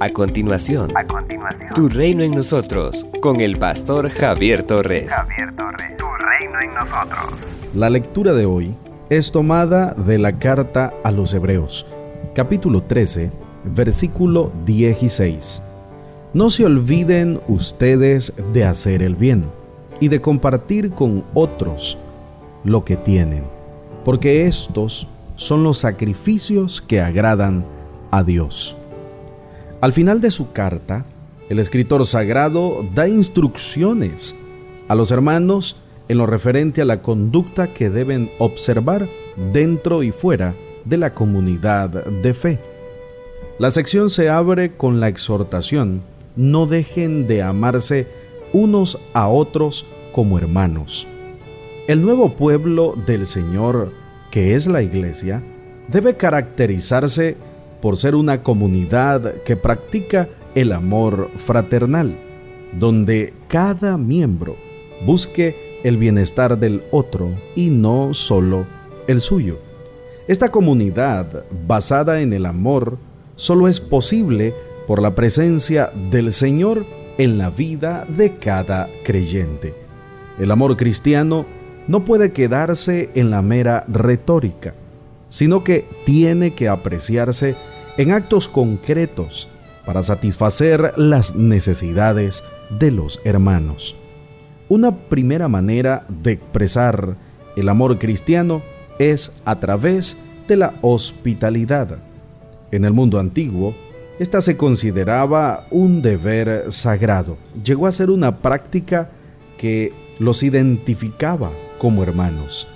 A continuación, Tu reino en nosotros, con el pastor Javier Torres. Javier Torres, Tu reino en nosotros. La lectura de hoy es tomada de la carta a los Hebreos, capítulo 13, versículo 16. No se olviden ustedes de hacer el bien y de compartir con otros lo que tienen, porque estos son los sacrificios que agradan a Dios. Al final de su carta, el escritor sagrado da instrucciones a los hermanos en lo referente a la conducta que deben observar dentro y fuera de la comunidad de fe. La sección se abre con la exhortación, no dejen de amarse unos a otros como hermanos. El nuevo pueblo del Señor, que es la iglesia, debe caracterizarse por ser una comunidad que practica el amor fraternal, donde cada miembro busque el bienestar del otro y no solo el suyo. Esta comunidad basada en el amor solo es posible por la presencia del Señor en la vida de cada creyente. El amor cristiano no puede quedarse en la mera retórica, sino que tiene que apreciarse en actos concretos para satisfacer las necesidades de los hermanos. Una primera manera de expresar el amor cristiano es a través de la hospitalidad. En el mundo antiguo, esta se consideraba un deber sagrado. Llegó a ser una práctica que los identificaba como hermanos.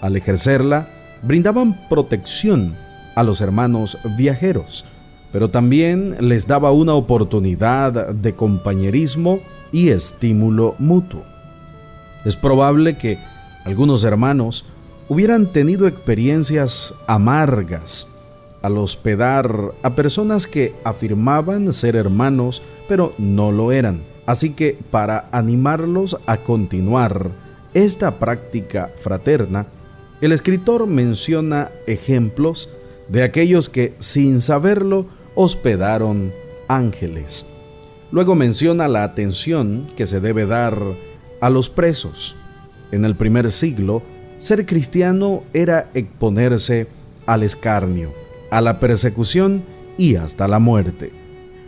Al ejercerla, brindaban protección a los hermanos viajeros, pero también les daba una oportunidad de compañerismo y estímulo mutuo. Es probable que algunos hermanos hubieran tenido experiencias amargas al hospedar a personas que afirmaban ser hermanos, pero no lo eran. Así que para animarlos a continuar esta práctica fraterna, el escritor menciona ejemplos de aquellos que sin saberlo hospedaron ángeles. Luego menciona la atención que se debe dar a los presos. En el primer siglo, ser cristiano era exponerse al escarnio, a la persecución y hasta la muerte.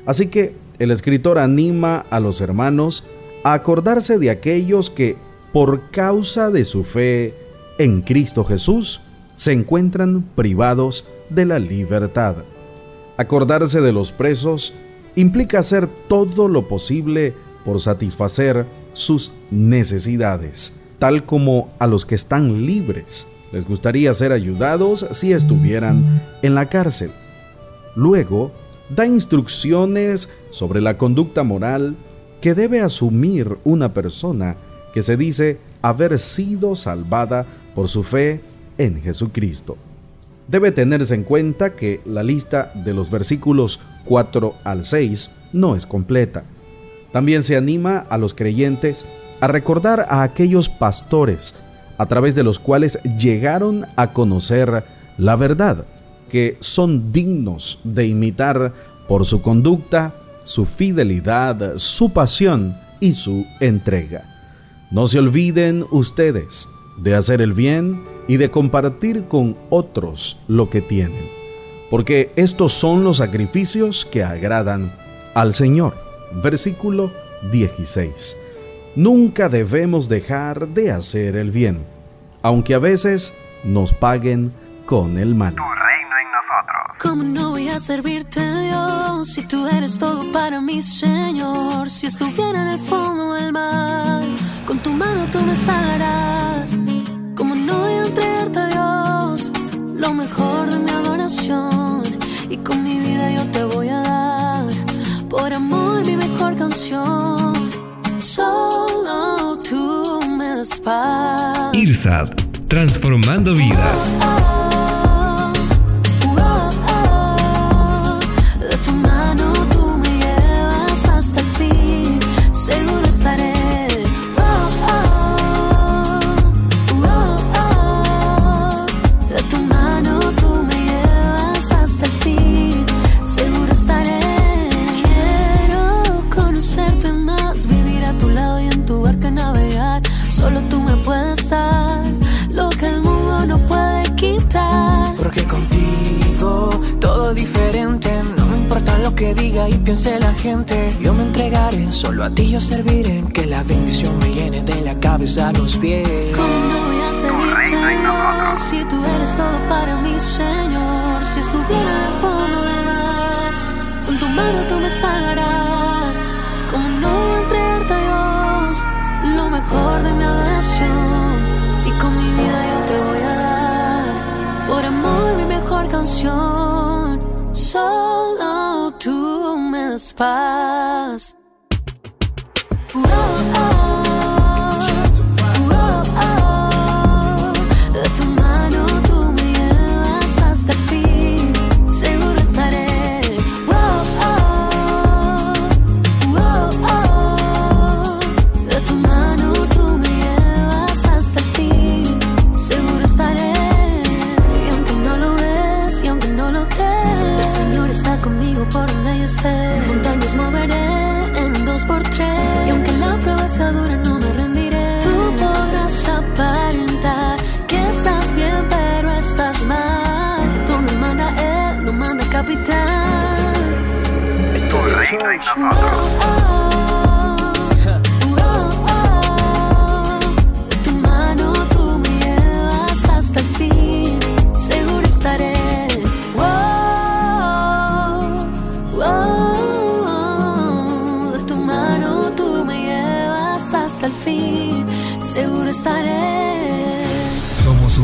Así que el escritor anima a los hermanos a acordarse de aquellos que, por causa de su fe en Cristo Jesús, se encuentran privados de la libertad. Acordarse de los presos implica hacer todo lo posible por satisfacer sus necesidades, tal como a los que están libres. Les gustaría ser ayudados si estuvieran en la cárcel. Luego, da instrucciones sobre la conducta moral que debe asumir una persona que se dice haber sido salvada por su fe en Jesucristo. Debe tenerse en cuenta que la lista de los versículos 4 al 6 no es completa. También se anima a los creyentes a recordar a aquellos pastores a través de los cuales llegaron a conocer la verdad, que son dignos de imitar por su conducta, su fidelidad, su pasión y su entrega. No se olviden ustedes de hacer el bien y de compartir con otros lo que tienen, porque estos son los sacrificios que agradan al Señor. Versículo 16. Nunca debemos dejar de hacer el bien, aunque a veces nos paguen con el mal. Tu reino en nosotros. ¿Cómo no voy a servirte, Dios, si tú eres todo para mí, Señor? Si estuviera en el fondo del mar, con tu mano tú me sacarás mejor de mi adoración? Y con mi vida yo te voy a dar por amor mi mejor canción. Solo tú me das paz. IRSAD, transformando vidas. Solo que diga y piense la gente. Yo me entregaré, solo a ti yo serviré. Que la bendición me llene de la cabeza a los pies. ¿Cómo no voy a servirte si tú eres todo para mí, Señor? Si estuviera en el fondo del mar, con tu mano tú me salvarás. ¿Cómo no entregarte a Dios lo mejor de mi adoración? Y con mi vida yo te voy a dar, por amor, mi mejor canción. Paz. Oh, oh, esté. Montañas moveré en dos por tres. Y aunque la prueba sea dura, no me rendiré. Tú podrás aparentar que estás bien, pero estás mal. Donde manda él, no manda capitán. Tu reino en